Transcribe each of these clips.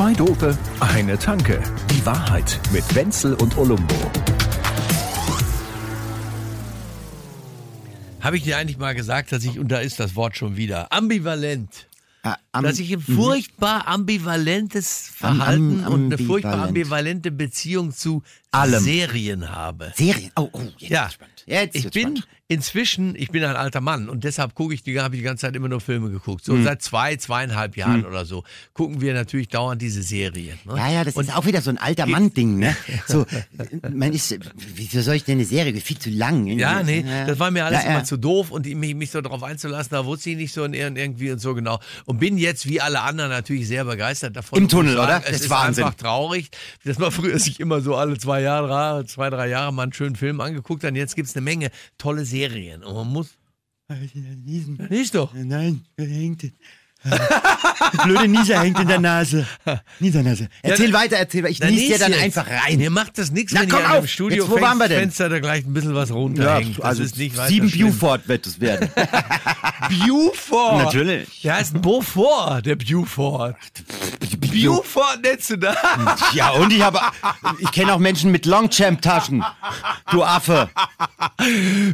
Zwei Dope, eine Tanke. Die Wahrheit mit Wenzel und Olumbo. Habe ich dir eigentlich mal gesagt, dass ich, und da ist das Wort schon wieder, ambivalent. Ah, am- dass ich ein furchtbar ambivalentes Am- Verhalten am- und eine furchtbar ambivalent. ambivalente Beziehung zu Allem. Serien habe. Serien. Oh, oh, jetzt Ja. Jetzt ich bin spannend. Inzwischen, ich bin ein alter Mann und deshalb gucke ich, die habe ich die ganze Zeit immer nur Filme geguckt. So seit zwei, zweieinhalb Jahren oder so gucken wir natürlich dauernd diese Serien. Ne? Ja, ja, das und ist auch wieder so ein alter Mann-Ding, ne? So, man ist, wieso soll ich denn eine Serie? Viel zu lang. Ja, nee, das war mir alles Ja, ja. immer zu doof und mich, mich so darauf einzulassen, da wusste ich nicht so ir- irgendwie und so genau. Und bin jetzt wie alle anderen natürlich sehr begeistert davon. Im Tunnel, sagen. oder? Es Das ist ist Wahnsinn. einfach traurig, dass man früher sich immer so alle zwei Jahre, zwei, drei Jahre mal einen schönen Film angeguckt hat. Und jetzt gibt's eine Menge tolle Serien. Und man muss. Nicht doch. Nein, hängt blöde Nieser hängt in der Nase. Niesernase. Erzähl weiter, erzähl weiter. Ich nies dir dann jetzt. einfach rein. Mir macht das nichts, Na, wenn komm hier auf. Studio Jetzt, wo waren wir denn? Fenster da gleich ein bisschen was runterhängt. Das ist nicht weiter sieben schlimm. Buford wird es werden. Buford. Natürlich. Der heißt Beaufort, der Buford. Du da? ja, und ich habe, ich kenne auch Menschen mit Longchamp-Taschen. Du Affe.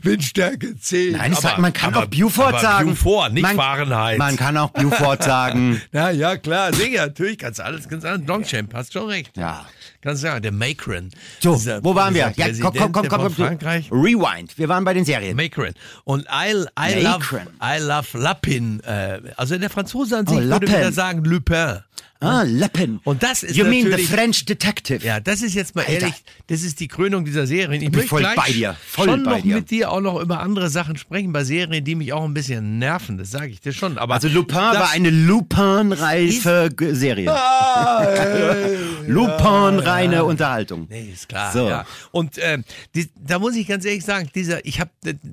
Windstärke 10. Nein, ich sag, man kann aber- auch Buford aber sagen. Buford, nicht man, Fahrenheit. Man kann auch Buford sagen. ja, ja, klar, sicher, natürlich kannst du alles, kannst alles. Longchamp, hast schon recht. Ja. Kannst du sagen, der Macron. So, wo waren wir? Ja, komm, komm, komm, komm. Frankreich. Rewind. Wir waren bei den Serien. Macron. Und I, I, love. I love Lapin. Äh, also der Franzose an sich Oh, würde Lapin. wieder sagen Lupin. Ah, Leppen. Und das ist You mean the French Detective? Ja, das ist jetzt mal Alter. ehrlich, das ist die Krönung dieser Serien. Ich bin voll bei dir, voll schon bei noch dir. mit dir auch noch über andere Sachen sprechen, bei Serien, die mich auch ein bisschen nerven, das sage ich dir schon. Aber Also Lupin war eine Lupin-reife Serie. Lupin-reine Unterhaltung. Nee, ist klar. So. Ja. Und ähm, die, da muss ich ganz ehrlich sagen, dieser, ich habe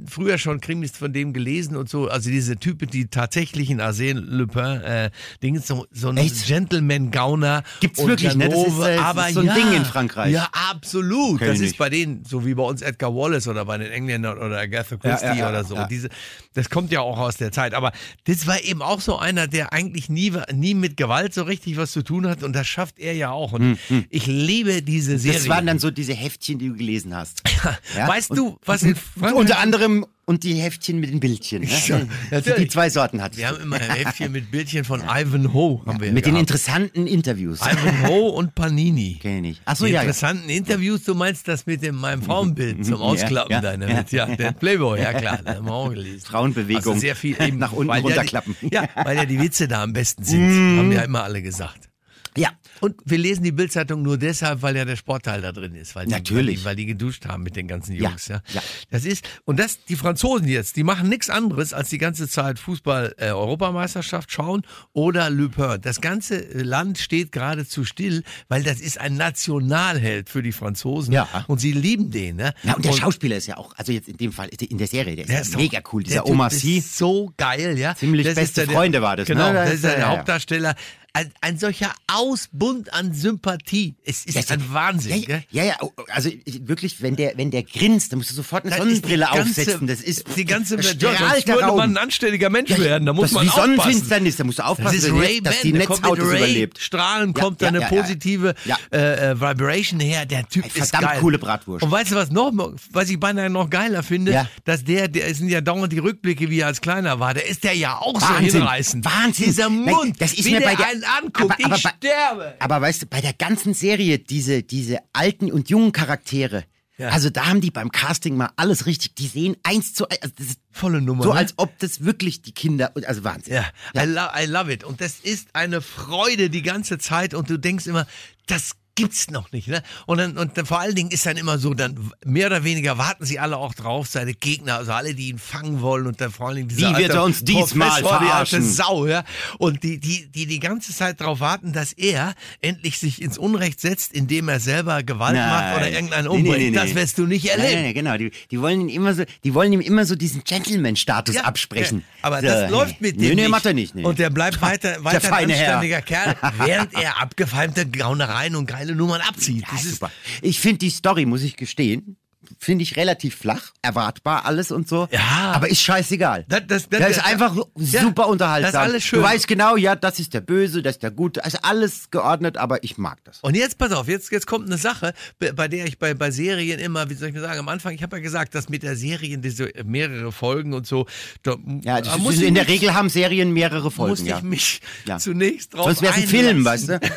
früher schon Krimis von dem gelesen und so, also diese Typen, die tatsächlichen Arsène Lupin, äh, Ding, so, so ein? Gentleman-Gauner. Gibt's wirklich, ne? Das ist, äh, das ist aber so ein ja, Ding in Frankreich. Ja, absolut. Kenn das ist nicht. bei denen, so wie bei uns Edgar Wallace oder bei den Engländern oder Agatha Christie ja, ja, oder so. Diese, das kommt ja auch aus der Zeit. Aber das war eben auch so einer, der eigentlich nie, nie mit Gewalt so richtig was zu tun hat und das schafft er ja auch. Und ich liebe diese Serie. Das waren dann so diese Heftchen, die du gelesen hast. Ja? Weißt Und- du, was in Frankreich... Unter anderem und die Heftchen mit den Bildchen. Ja, Ne? natürlich. Die zwei Sorten hat. Wir haben immer ein Heftchen mit Bildchen von Ivanhoe. Haben wir Mit den gehabt. interessanten Interviews. Ivanhoe und Panini. Kenn ich. Ach so, die ja, ja. interessanten Interviews, du meinst das mit dem, meinem Frauenbild zum Ausklappen ja, deiner ja. mit, ja, der Playboy, ja klar, das haben wir auch gelesen. Frauenbewegung. Also sehr viel eben, Nach unten ja die- runterklappen. Mm. Ja, weil ja die Witze da am besten sind, haben ja immer alle gesagt. Ja. Und wir lesen die Bildzeitung nur deshalb, weil ja der Sportteil da drin ist, weil die, Natürlich. weil die, weil die geduscht haben mit den ganzen Ja, Jungs. Ja, ja. Das ist und das die Franzosen jetzt, die machen nichts anderes als die ganze Zeit Fußball äh, Europameisterschaft schauen oder Le Pen. Das ganze Land steht geradezu still, weil das ist ein Nationalheld für die Franzosen Ja. und sie lieben den. Ne? Ja, und der Schauspieler ist ja auch, also jetzt in dem Fall, in der Serie, der ist, Der ja ist mega cool. Dieser der Omar ist Sy. so geil, ja. Ziemlich Das beste ja der- Freunde war das, ne? Genau, Das das ist ja ja- der ja. Hauptdarsteller. Ein, ein solcher Ausbund an Sympathie. Es ist ein Wahnsinn, Ja, gell? ja, ja, oh, also wirklich, wenn der, wenn der grinst, dann musst du sofort eine Das ist Sonnenbrille die ganze- aufsetzen. Das ist die ganze das ja, sonst würde man ein anständiger Mensch werden. Da muss das man wie aufpassen. Sonnenfinsternis, da musst du Das aufpassen, ist dass, Ray dass die Netzhaut das Ray überlebt. Strahlen, Ja, kommt da ja, eine ja, ja. positive Ja. Äh, äh, Vibration her. Der Typ ist Verdammt geil. coole Bratwurst. Und weißt du was noch, was ich beinahe noch geiler finde? Ja. Dass der, der es sind ja dauernd die Rückblicke, wie er als Kleiner war. Der ist der ja auch so Wahnsinn. hinreißend. Wahnsinn. Dieser Mund, das ist mir bei der- anguckt. aber- aber ich bei- sterbe. Aber weißt du, bei der ganzen Serie, diese, diese alten und jungen Charaktere, Ja. also da haben die beim Casting mal alles richtig, die sehen eins zu eins, also das ist Volle Nummer. so ne? als ob das wirklich die Kinder, also Wahnsinn. Ja, I, lo I love it. Und das ist eine Freude die ganze Zeit. Und du denkst immer, das gibt's noch nicht. Ne? Und, dann, und dann vor allen Dingen ist dann immer so, dann mehr oder weniger warten sie alle auch drauf, seine Gegner, also alle, die ihn fangen wollen. Und dann vor allen Dingen dieser Wie wird er uns diesmal die verarschen? Sau. Ja? Und die, die, die die ganze Zeit darauf warten, dass er endlich sich ins Unrecht setzt, indem er selber Gewalt macht oder irgendeinen Nee, nee, umbringt. nee, nee. Das wirst du nicht erleben. Nein, nein, genau. Die, die wollen ihn immer so, die wollen ihm immer so diesen Gentleman-Status Ja, absprechen. ja. Aber so, das läuft mit nee, dem nee, nicht. macht er nicht. Nee. Und der bleibt weiter, weiter ein feine Herr. anständiger Kerl, während er abgefeimte Gaunereien und geile Nummern abzieht. Ja, das ist super. Ich finde die Story, muss ich gestehen, finde ich relativ flach, erwartbar alles und so. Ja. Aber ist scheißegal. Das- das- das- der ist das- einfach super unterhaltsam. das ist alles schön. Du weißt genau, ja, das ist der Böse, das ist der Gute. Also alles geordnet, aber ich mag das. Und jetzt, pass auf, jetzt, jetzt kommt eine Sache, bei der ich bei, bei Serien immer, wie soll ich mir sagen, am Anfang, ich habe ja gesagt, dass mit der Serien diese mehrere Folgen und so, da, Ja, da das muss ist, in der Regel haben Serien mehrere Folgen. musste ja. ich mich Ja. zunächst drauf Sonst wäre es ein Film, weißt einlassen.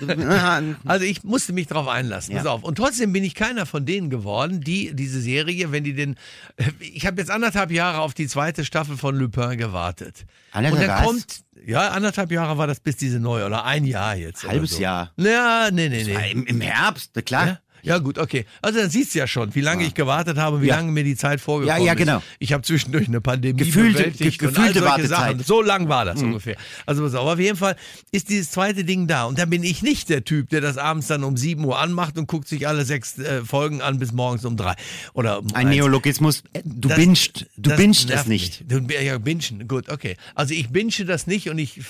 du? Also ich musste mich drauf einlassen. Pass auf. Und trotzdem bin ich keiner von denen geworden, die diese Serie, wenn die den, ich habe jetzt anderthalb Jahre auf die zweite Staffel von Lupin gewartet. Anderthalb Und dann kommt, ja, anderthalb Jahre war das bis diese neue oder ein Jahr jetzt. Halbes so. Jahr. Ja, nee, nee, nee. Im, Im Herbst, na klar. Ja? Ja, gut, okay. Also dann siehst du ja schon, wie lange ich gewartet habe wie Ja. lange mir die Zeit vorgekommen Ja, ja, ist. genau. Ich habe zwischendurch eine Pandemie Gefühlte- bewältigt ge- und all gefühlte. Mhm. Sachen. So lang war das ungefähr. Also pass auf, auf jeden Fall ist dieses zweite Ding da und da bin ich nicht der Typ, der das abends dann um 7 Uhr anmacht und guckt sich alle sechs äh, Folgen an bis morgens um drei oder um Ein eins. Neologismus. Du Das- bingst, du das bingst es nicht. Du, ja, bingen, gut, okay. Also ich binge das nicht und ich,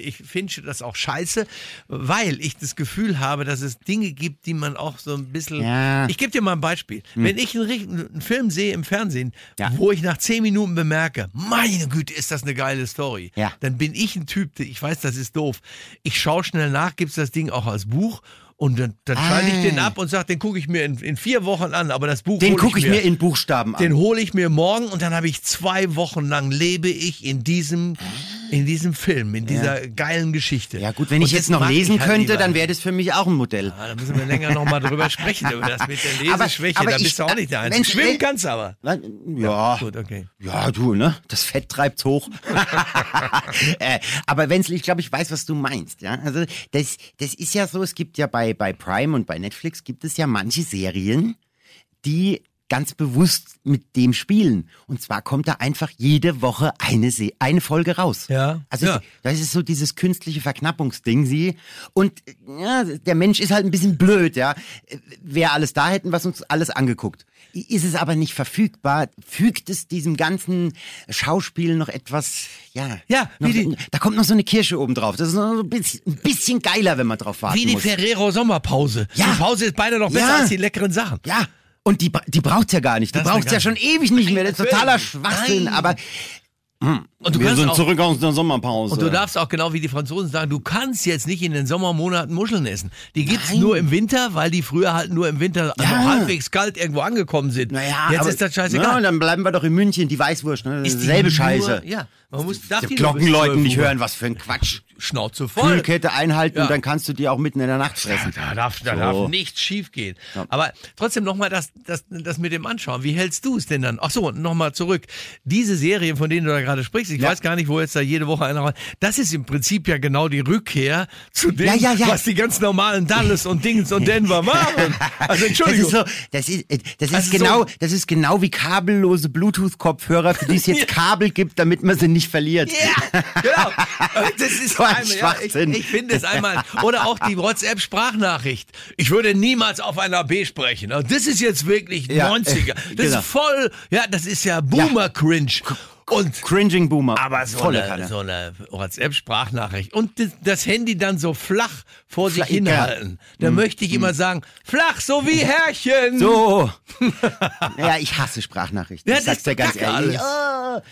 ich finde das auch scheiße, weil ich das Gefühl habe, dass es Dinge gibt, die man auch so ein bisschen... Ja. Ich gebe dir mal ein Beispiel. Wenn ich einen, einen Film sehe im Fernsehen, Ja. wo ich nach zehn Minuten bemerke, meine Güte, ist das eine geile Story, Ja. dann bin ich ein Typ, der- ich weiß, das ist doof. Ich schaue schnell nach, gibt's das Ding auch als Buch und dann, dann schalte ich den Ah. ab und sage, den gucke ich mir in, in vier Wochen an, aber das Buch Den gucke ich mir in Buchstaben an. den hole ich mir morgen und dann habe ich zwei Wochen lang lebe ich in diesem, in diesem Film, in dieser geilen Geschichte. Ja gut, wenn Und ich jetzt noch lesen ich halt könnte, dann wäre das für mich auch ein Modell. Ah, da müssen wir länger nochmal drüber sprechen, über das mit der Aber- Leseschwäche. aber da ich- bist du auch nicht der Einzige. Schwimmen wenn- kannst du aber. Ja, Gut, okay. ja, du, ne? Das Fett treibt's hoch. äh, aber Wenzel, ich glaube, ich weiß, was du meinst. Ja, also das, das ist ja so. Es gibt ja bei bei Prime und bei Netflix gibt es ja manche Serien, die ganz bewusst mit dem spielen. Und zwar kommt da einfach jede Woche eine, Se eine Folge raus. Ja, Also ja. das ist so dieses künstliche Verknappungsding, sie. Und ja, der Mensch ist halt ein bisschen blöd, ja. Wer alles da hätten, was uns alles angeguckt. Ist es aber nicht verfügbar, fügt es diesem ganzen Schauspiel noch etwas, ja. Ja, noch, wie die- da kommt noch so eine Kirsche oben drauf. Das ist noch so ein bisschen, ein bisschen geiler, wenn man drauf warten Wie die. Ferrero Sommerpause. Ja. Die Pause ist beide noch besser Ja. als die leckeren Sachen. Ja. Und die, die braucht's ja gar nicht. Die Das ist braucht's eine ja schon ewig nicht mehr. Das ist totaler. Schwachsinn. Nein. Aber Und du wir kannst sind auch, zurück aus der Sommerpause. Und du darfst auch genau wie die Franzosen sagen, du kannst jetzt nicht in den Sommermonaten Muscheln essen. Die gibt's Nein. nur im Winter, weil die früher halt nur im Winter also Ja. halbwegs kalt irgendwo angekommen sind. Naja, jetzt aber, ist das Ja, scheißegal. dann bleiben wir doch in München, die Weißwurst, ne? Ist die Selbe nur- Scheiße. Ja, man muss darf Die die nur bis Glockenleuten 12 nicht Uhr. hören, was für ein Quatsch. Schnauze voll. Kühlkette einhalten Ja. und dann kannst du die auch mitten in der Nacht fressen. Da darf, da So. darf nichts schief gehen. Aber trotzdem nochmal das, das, das mit dem Anschauen. Wie hältst du es denn dann? Ach so, nochmal zurück. Diese Serien, von denen du da gerade sprichst, ich Ja. weiß gar nicht, wo jetzt da jede Woche einer rein. Das ist im Prinzip ja genau die Rückkehr zu dem, Ja, ja, ja. was die ganz normalen Dallas und Dings und Denver machen. Also Entschuldigung. Das ist, so, das ist, äh, das ist Also genau, so- das ist genau wie kabellose Bluetooth-Kopfhörer, für die es jetzt Kabel gibt, damit man sie nicht verliert. Ja, genau. Das ist So ein einmal, ja, ich, Schwachsinn. ich finde es einmal. Oder auch die WhatsApp-Sprachnachricht. Ich würde niemals auf einer B sprechen. Also Das ist jetzt wirklich Ja, 90er. äh, Das genau. ist voll, ja, das ist ja Boomer-Cringe. Und Cringing Boomer. aber so Volle eine, so eine WhatsApp-Sprachnachricht und das, Handy dann so flach vor sich Flach- Mhm. hinhalten. Da möchte ich immer sagen, flach so wie Herrchen. So. ja, ich hasse Sprachnachrichten. Ja, ich das sag's dir ganz ehrlich. alles.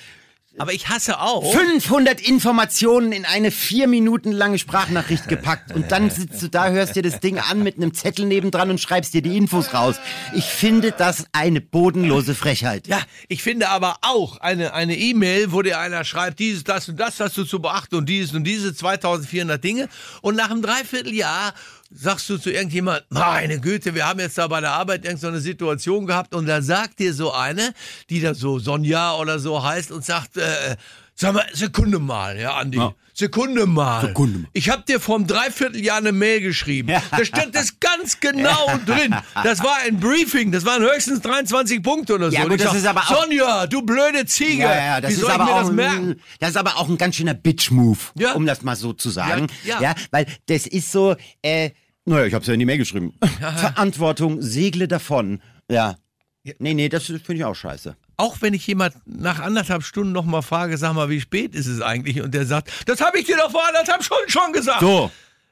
Aber ich hasse auch. 500 Informationen in eine vier Minuten lange Sprachnachricht gepackt und dann sitzt du da, hörst dir das Ding an mit einem Zettel nebendran und schreibst dir die Infos raus. Ich finde das eine bodenlose Frechheit. Ja, ich finde aber auch eine eine E-Mail, wo dir einer schreibt, dieses, das und das hast du zu beachten und dieses und diese 2400 Dinge und nach einem Dreivierteljahr sagst du zu irgendjemand, meine Güte, wir haben jetzt da bei der Arbeit irgendeine Situation gehabt und da sagt dir so eine, die da so Sonja oder so heißt und sagt, äh, sag mal, Sekunde mal, ja, Andi. Ja. Sekunde mal. Sekunde mal. Ich habe dir vor einem Dreivierteljahr eine Mail geschrieben. Ja. Da stand das ganz genau drin. Das war ein Briefing. Das waren höchstens 23 Punkte oder so. Ja, gut, ich das ist aber auch- Sonja, du blöde Ziege. Ja, ja, das Wie ist soll ich aber mir auch das merken? ein, das ist aber auch ein ganz schöner Bitch-Move, Ja. um das mal so zu sagen. Ja, ja. weil das ist so, äh, naja, ich hab's ja in die Mail geschrieben. Verantwortung, segle davon. Ja. Nee, nee, das finde ich auch scheiße. Auch wenn ich jemand nach anderthalb Stunden noch mal frage, sag mal, wie spät ist es eigentlich? Und der sagt, das habe ich dir doch vor anderthalb Stunden schon gesagt. So.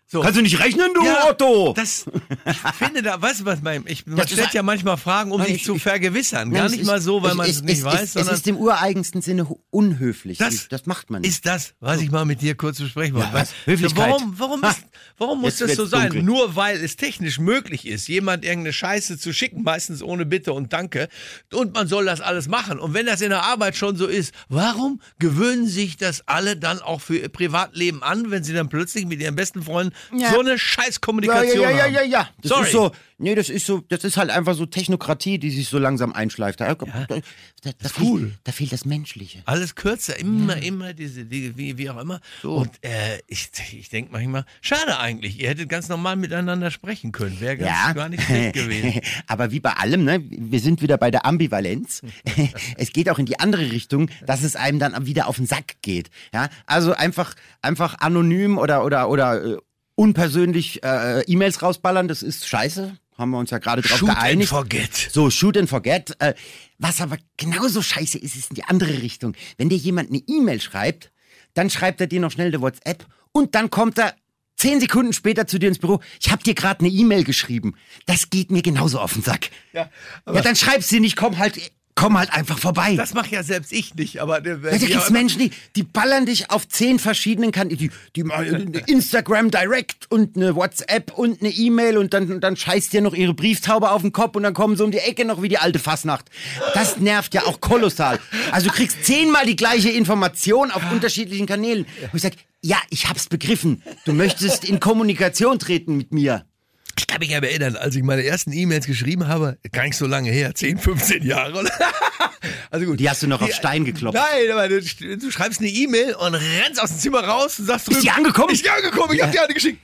So. Kannst du nicht rechnen, du Otto? Das, ich finde da, weißt du was, mein, ich, man Das ist stellt ja manchmal Fragen, um Nein, sich ich- zu vergewissern. Nein, Gar nicht ist- mal so, weil man es nicht es, weiß, sondern es ist im ureigensten Sinne unhöflich. Das das macht man nicht. ist das, was ich mal mit dir kurz besprechen wollte. Ja, was? Höflichkeit. Warum, warum, ist, warum muss das so sein? dunkel. Nur weil es technisch möglich ist, jemand irgendeine Scheiße zu schicken, meistens ohne Bitte und Danke, und man soll das alles machen. Und wenn das in der Arbeit schon so ist, warum gewöhnen sich das alle dann auch für ihr Privatleben an, wenn sie dann plötzlich mit ihren besten Freunden Ja. so eine ja, Scheißkommunikation ja, ja, haben? ja, ja. Das Sorry. ist so, nee, das ist so, das ist halt einfach so Technokratie, die sich so langsam einschleift. Da, da, da, da, cool. fehlt, da fehlt das Menschliche. Alles kürzer, immer, immer diese, die, wie, wie auch immer. Und äh, ich, ich denke manchmal, schade eigentlich, ihr hättet ganz normal miteinander sprechen können. Wäre ganz Ja, gar nicht schlecht gewesen. aber wie bei allem, ne, wir sind wieder bei der Ambivalenz. es geht auch in die andere Richtung, dass es einem dann wieder auf den Sack geht. Ja, also einfach, einfach anonym oder oder oder äh, unpersönlich äh, E-Mails rausballern, das ist scheiße. Haben wir uns ja gerade drauf Shoot and geeinigt. forget. So, shoot and forget. Äh, was aber genauso scheiße ist, ist in die andere Richtung. Wenn dir jemand eine E-Mail schreibt, dann schreibt er dir noch schnell eine WhatsApp und dann kommt er zehn Sekunden später zu dir ins Büro. Ich habe dir gerade eine E-Mail geschrieben. Das geht mir genauso auf den Sack. Ja, Ja, dann schreibst du nicht, komm halt, komm halt einfach vorbei. Das mache ja selbst ich nicht, aber der, Ja, da gibt's Menschen, die, die ballern dich auf zehn verschiedenen Kanälen. Die, die mal eine Instagram Direct und eine WhatsApp und eine E-Mail und dann, dann scheißt dir noch ihre Brieftaube auf den Kopf und dann kommen sie um die Ecke noch wie die alte Fassnacht. Das nervt ja auch kolossal. Also du kriegst zehnmal die gleiche Information auf unterschiedlichen Kanälen. Und ich sag, ja, ich hab's begriffen. Du möchtest in Kommunikation treten mit mir. Ich kann mich ja erinnern, als ich meine ersten E-Mails geschrieben habe, gar nicht so lange her, 10, 15 Jahre. oder? also gut. Die hast du noch auf Stein geklopft. Nein, aber du, du schreibst eine E-Mail und rennst aus dem Zimmer raus und sagst Ist die angekommen? Ist die angekommen? Ich hab die eine geschickt.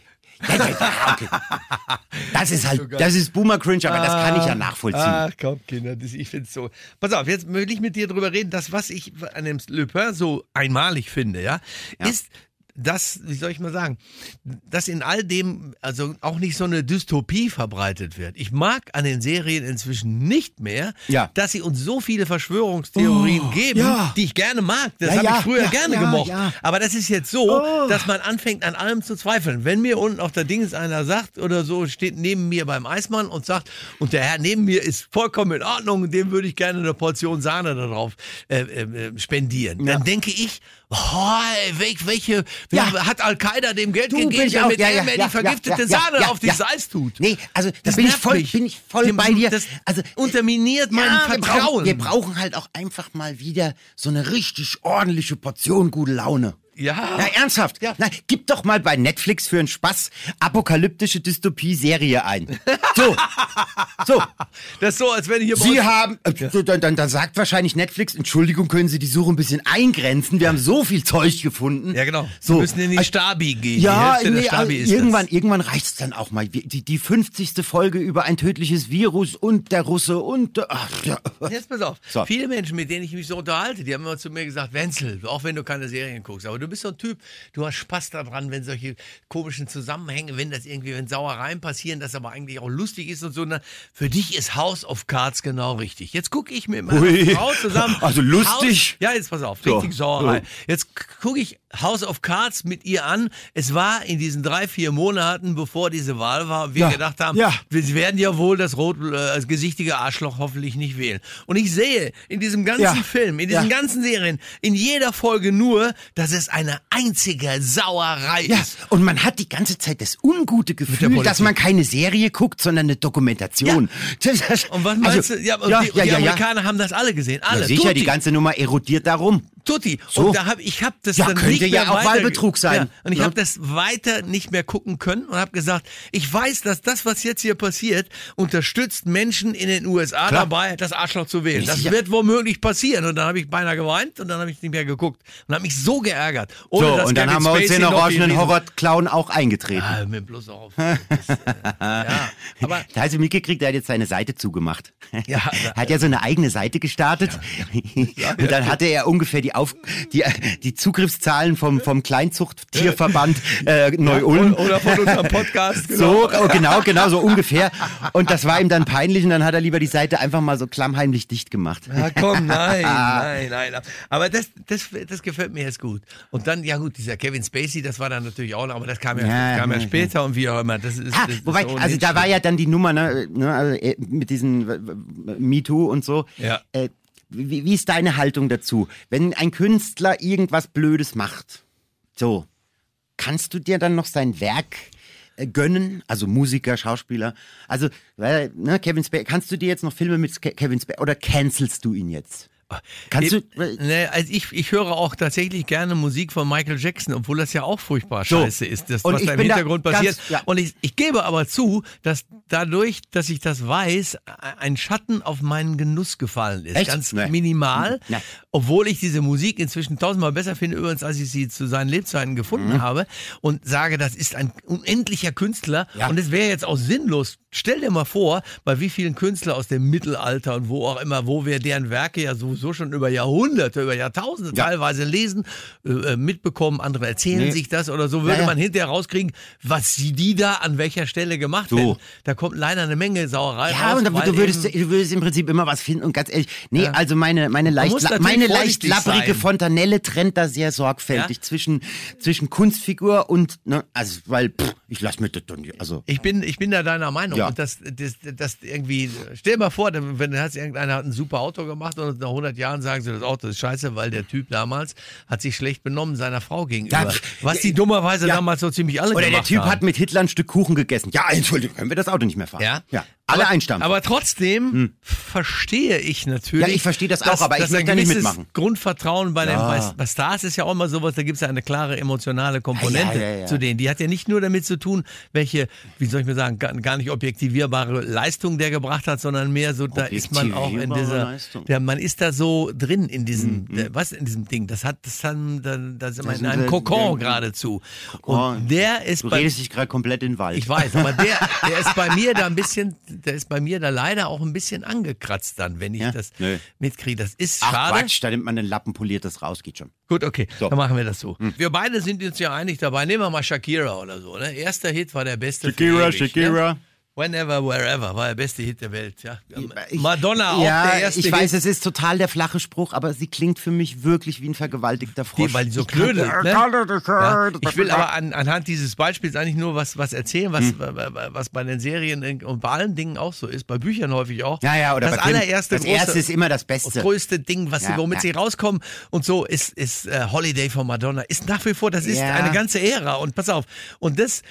Ja, ja, ja, okay. Das ist halt, das ist Boomer Cringe, aber das kann ich ja nachvollziehen. Ach komm, Kinder, ich find's so. Pass auf, jetzt will ich mit dir drüber reden. Das, was ich an dem Le Pen so einmalig finde, ja, ist, dass, wie soll ich mal sagen, dass in all dem also auch nicht so eine Dystopie verbreitet wird. Ich mag an den Serien inzwischen nicht mehr, Ja. dass sie uns so viele Verschwörungstheorien geben, ja. die ich gerne mag. Das Ja, habe ich früher gerne gemocht. Aber das ist jetzt so, dass man anfängt an allem zu zweifeln. Wenn mir unten auf der Dings einer sagt oder so, steht neben mir beim Eismann und sagt, und der Herr neben mir ist vollkommen in Ordnung, dem würde ich gerne eine Portion Sahne darauf äh, äh, spendieren. Dann denke ich, oh, welche, welche Ja. hat Al-Qaida dem Geld Du, gegeben, damit Ja, er mir die vergiftete Sahne auf dieses Eis tut? Nee, also da Das bin ich voll, mich. bin ich voll Dem- bei dir. Das also unterminiert mein ja, wir Vertrauen. brauchen, wir brauchen halt auch einfach mal wieder so eine richtig ordentliche Portion gute Laune. Ja. Na, ernsthaft. Ja. Na, gib doch mal bei Netflix für einen Spaß apokalyptische Dystopie-Serie ein. So. so. Das ist so, als wenn ich hier Sie haben, äh, so, dann, dann, dann sagt wahrscheinlich Netflix, Entschuldigung, können Sie die Suche ein bisschen eingrenzen? Wir haben so viel Zeug gefunden. Ja, genau. So. Wir müssen in die Äh, Stabi gehen. Ja, nee, Stabi also irgendwann, das. irgendwann reicht's dann auch mal. Die, die 50. Folge über ein tödliches Virus und der Russe und der, ach, ja. Jetzt pass auf. So. Viele Menschen, mit denen ich mich so unterhalte, die haben immer zu mir gesagt, Wenzel, auch wenn du keine Serien guckst, aber du bist so ein Typ, du hast Spaß daran, wenn solche komischen Zusammenhänge, wenn das irgendwie, wenn Sauereien passieren, das aber eigentlich auch lustig ist und so. Na, für dich ist House of Cards genau richtig. Jetzt gucke ich meiner Hui. Frau zusammen. Also lustig? House, ja, jetzt pass auf, So. richtig Sauerei. So. Jetzt gucke ich House of Cards mit ihr an. Es war in diesen drei, vier Monaten, bevor diese Wahl war, wir Ja. gedacht haben, Ja. wir werden ja wohl das rot äh, das gesichtige Arschloch hoffentlich nicht wählen. Und ich sehe in diesem ganzen Ja. Film, in diesen ganzen Serien, in jeder Folge nur, dass es eine einzige Sauerei Ja, ist. und man hat die ganze Zeit das ungute Gefühl, dass man keine Serie guckt, sondern eine Dokumentation. Und was meinst also, du? Ja, ja, die, ja, die. Amerikaner haben das alle gesehen. Alle. Sicher, die ganze Nummer erodiert darum. Tutti. So. Und da hab, ich habe das Ja, dann könnte nicht ja mehr auch weiter, Wahlbetrug sein. Ja, und ich Ja. habe das weiter nicht mehr gucken können und habe gesagt, ich weiß, dass das, was jetzt hier passiert, unterstützt Menschen in den USA Klar. dabei, das Arschloch zu wählen. Das Sicher. wird womöglich passieren. Und dann habe ich beinahe geweint und dann habe ich nicht mehr geguckt und habe mich so geärgert. Ohne, So, und dann haben wir uns den orangenen Horror-Clown auch eingetreten. Ah, mir bloß auf. Das, äh, ja, aber Da hast du mitgekriegt, er hat jetzt seine Seite zugemacht. Ja, hat ja so eine eigene Seite gestartet. Und dann hatte er ungefähr die die, Auf, die, die Zugriffszahlen vom, vom Kleinzuchttierverband äh, Neu-Ulm. Oder von unserem Podcast. So, oh, genau, genau, so ungefähr. Und das war ihm dann peinlich und dann hat er lieber die Seite einfach mal so klammheimlich dicht gemacht. Ja, komm, nein, nein, nein. Aber das, das, das gefällt mir jetzt gut. Und dann, ja gut, dieser Kevin Spacey, das war dann natürlich auch noch, aber das kam ja, Ja, kam ja, ja, später und wie auch immer. Das ist, Ah, das ist wobei, ohnehin also da war ja dann die Nummer, ne, ne also äh, mit diesen äh, MeToo und so. Ja. Äh, wie, wie ist deine Haltung dazu? Wenn ein Künstler irgendwas Blödes macht, so, kannst du dir dann noch sein Werk äh, gönnen? Also Musiker, Schauspieler. Also, weil, ne, Kevin Spacey, kannst du dir jetzt noch Filme mit Ke- Kevin Spacey oder cancelst du ihn jetzt? Kannst du, Ne, also ich, ich höre auch tatsächlich gerne Musik von Michael Jackson, obwohl das ja auch furchtbar So. scheiße ist, das, Und was ich da im bin da Hintergrund ganz- passiert. ja. Und ich, ich gebe aber zu, dass dadurch, dass ich das weiß, ein Schatten auf meinen Genuss gefallen ist. Echt? Ganz Nee. minimal. Nee. Obwohl ich diese Musik inzwischen tausendmal besser finde, übrigens, als ich sie zu seinen Lebzeiten gefunden Mhm. habe und sage, das ist ein unendlicher Künstler. Ja. Und es wäre jetzt auch sinnlos. Stell dir mal vor, bei wie vielen Künstler aus dem Mittelalter und wo auch immer, wo wir deren Werke ja sowieso schon über Jahrhunderte, über Jahrtausende Ja. teilweise lesen, äh, mitbekommen, andere erzählen Nee. sich das oder so, würde Ja, ja. man hinterher rauskriegen, was sie die da an welcher Stelle gemacht So. hätten. Da kommt leider eine Menge Sauerei Ja, raus. und da, weil du, würdest, du würdest im Prinzip immer was finden und ganz ehrlich, nee, also meine, meine leicht, meine leicht labbrige sein. Fontanelle trennt da sehr sorgfältig Ja? zwischen, zwischen Kunstfigur und, ne, also, weil, pff, ich lass mir das nicht, also. Ich bin, ich bin da deiner Meinung. Ja. Und das, das, das irgendwie, stell dir mal vor, wenn du hast, irgendeiner hat ein super Auto gemacht und nach 100 Jahren sagen sie, das Auto ist scheiße, weil der Typ damals hat sich schlecht benommen seiner Frau gegenüber. Ja, was die dummerweise ja. damals so ziemlich alle Oder der gemacht Typ haben. hat mit Hitler ein Stück Kuchen gegessen. Ja, Entschuldigung, können wir das Auto nicht mehr fahren. Ja? Ja. Alle einstampfen. Aber trotzdem verstehe ich natürlich. Ja, ich verstehe das auch, dass- aber ich möchte da nicht mitmachen. Grundvertrauen bei, den, Ja. bei, bei Stars ist ja auch immer sowas, da gibt es ja eine klare emotionale Komponente Ja, ja, ja, ja. zu denen. Die hat ja nicht nur damit zu tun, welche, wie soll ich mir sagen, gar, nicht objektivierbare Leistung der gebracht hat, sondern mehr so, da ist man auch in dieser, Leistung. der, man ist da so drin in diesem, der, was in diesem Ding. Das hat, das haben, da, da sind wir in einem Kokon geradezu. Kokon. Und der ist du bei, redest dich gerade komplett in den Wald. ich weiß, aber der, der ist bei mir da ein bisschen, der ist bei mir da leider auch ein bisschen angekratzt dann, wenn ich Ja? das Nö. mitkriege. Das ist Ach schade. Quatsch, da nimmt man den Lappen, poliert das raus, geht schon. Gut, okay, So. Dann machen wir das so. Wir beide sind uns ja einig dabei. Nehmen wir mal Shakira oder so. Ne? Erster Hit war der beste. Shakira, ewig, Shakira. Ne? Whenever, wherever war der beste Hit der Welt. Ja. Madonna auch ja, der erste ich weiß, Hit. es ist total der flache Spruch, aber sie klingt für mich wirklich wie ein vergewaltigter Frosch. Die, weil die so Ich knödelt. Ne? Ja, ich will aber an, anhand dieses Beispiels eigentlich nur was, was erzählen, was, was bei den Serien und bei allen Dingen auch so ist, bei Büchern häufig auch. Ja, ja, oder das bei allererste Das große, erste ist immer das das Beste. größte Ding, was sie, Ja, womit ja. sie rauskommen und so ist, ist äh, Holiday von Madonna. Ist nach wie vor, das ist eine ganze Ära und pass auf. Und das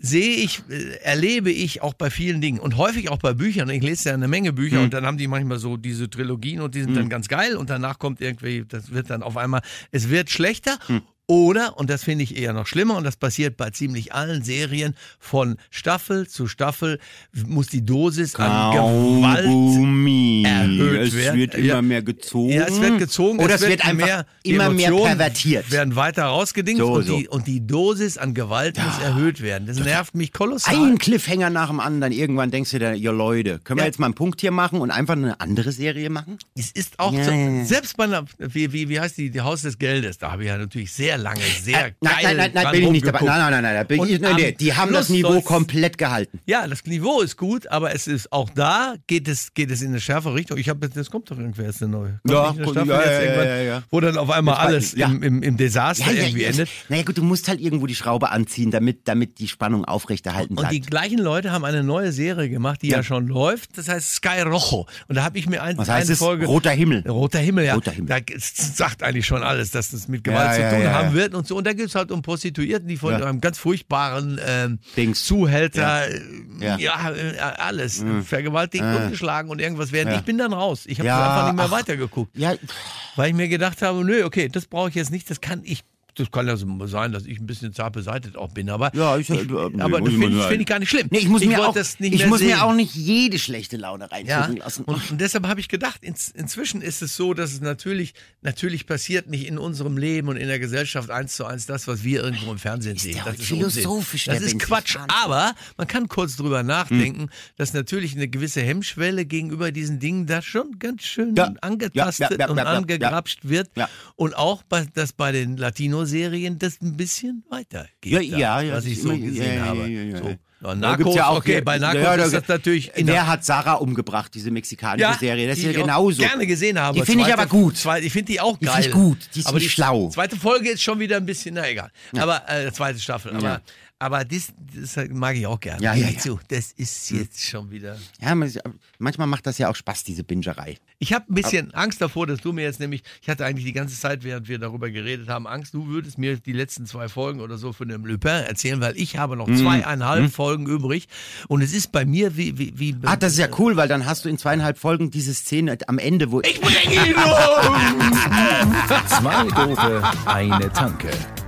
sehe ich, äh, erlebe ich auch bei vielen Dingen und häufig auch bei Büchern. Ich lese ja eine Menge Bücher Hm. und dann haben die manchmal so diese Trilogien und die sind dann ganz geil und danach kommt irgendwie, das wird dann auf einmal, es wird schlechter. Hm. Oder, und das finde ich eher noch schlimmer, und das passiert bei ziemlich allen Serien, von Staffel zu Staffel muss die Dosis an Gewalt Kaugummi. erhöht es werden. wird immer Ja. mehr gezogen. Ja, es wird gezogen. Oder es wird, einfach mehr, immer mehr pervertiert. werden weiter rausgedingst So, und, so. Die, und die Dosis an Gewalt muss erhöht werden. Das nervt mich kolossal. Ein Cliffhanger nach dem anderen. Irgendwann denkst du dir, ja Leute, können wir Ja. jetzt mal einen Punkt hier machen und einfach eine andere Serie machen? Es ist auch Ja, so, ja, ja. selbst bei einer, wie, wie, wie heißt die, die Haus des Geldes, da habe ich ja natürlich sehr lange, sehr Äh, nein, geil nein, nein, nein, bin ich nicht dabei. Nein, nein, nein, nein, da bin Und ich, nein, nee, die haben das Schluss Niveau soll's- komplett gehalten. Ja, das Niveau ist gut, aber es ist auch da geht es, geht es in eine schärfere Richtung. Ich habe jetzt, das kommt doch irgendwer jetzt eine neue. Kommt Ja, eine ja, ja, ja, ja. wo dann auf einmal alles im, im, im Desaster irgendwie endet. Naja gut, du musst halt irgendwo die Schraube anziehen, damit, damit die Spannung aufrechterhalten Und bleibt. die gleichen Leute haben eine neue Serie gemacht, die ja, schon läuft. Das heißt Sky Rojo. Und da habe ich mir ein, Was heißt eine es? Folge. Roter Himmel. Roter Himmel, ja. Roter Himmel. Da sagt eigentlich schon alles, dass das mit Gewalt zu tun haben ja. wird und so. Und da geht es halt um Prostituierten, die von Ja. einem ganz furchtbaren ähm, Dings. Zuhälter, äh, ja, Ja. äh, alles, vergewaltigt, Äh. umgeschlagen und irgendwas werden. Ich bin dann raus. Ich habe einfach nicht mehr ach. weitergeguckt. ja, Weil ich mir gedacht habe, nö, okay, das brauche ich jetzt nicht, das kann ich das kann ja so sein, dass ich ein bisschen zart beseitigt auch bin, aber, Ja, ich- ich, äh, nee, aber das ich finde ich, find ich gar nicht schlimm. Nee, ich muss, mir, wollte auch, ich muss sehen. mir auch nicht jede schlechte Laune Ja, reinfinden lassen. und, und deshalb habe ich gedacht, ins, inzwischen ist es so, dass es natürlich, natürlich passiert nicht in unserem Leben und in der Gesellschaft eins zu eins das, was wir irgendwo im Fernsehen sehen. der Das ist philosophisch. Das ist Quatsch. Aber man kann kurz drüber nachdenken, dass natürlich eine gewisse Hemmschwelle gegenüber diesen Dingen da schon ganz schön Ja. angetastet Ja, ja, ja, und ja, ja, angegrapscht wird. Ja. Und auch, bei, dass bei den Latino-Serien das ein bisschen weitergeht. Ja, da, ja, ja, Was ich so ist immer- gesehen ja, ja, habe. ja, ja, ja. So. Ja, Da Narcos, ja auch- okay, bei Narcos Ja, da- ist das natürlich der Wer hat Sarah umgebracht, diese mexikanische Serie? Das ist die ja genauso. gerne gesehen habe. Die finde ich aber gut. Zweite, ich finde die auch Die geil. finde ich gut. Die ist aber nicht schlau. Zweite Folge ist schon wieder ein bisschen, na egal. Aber äh, zweite Staffel. Aber, Ja. Aber das, das mag ich auch gerne. Ja, ja, ja. Zu, das ist jetzt schon wieder. Ja, man- manchmal macht das ja auch Spaß, diese Bingerei. Ich habe ein bisschen Angst davor, dass du mir jetzt nämlich, ich hatte eigentlich die ganze Zeit, während wir darüber geredet haben, Angst, du würdest mir die letzten zwei Folgen oder so von dem Lupin erzählen, weil ich habe noch Mhm. zweieinhalb Folgen übrig. Und es ist bei mir wie, wie, wie Ah, das ist ja cool, weil dann hast du in zweieinhalb Folgen diese Szene am Ende, wo ich bringe ihn um! Zwei Dope, eine Tanke.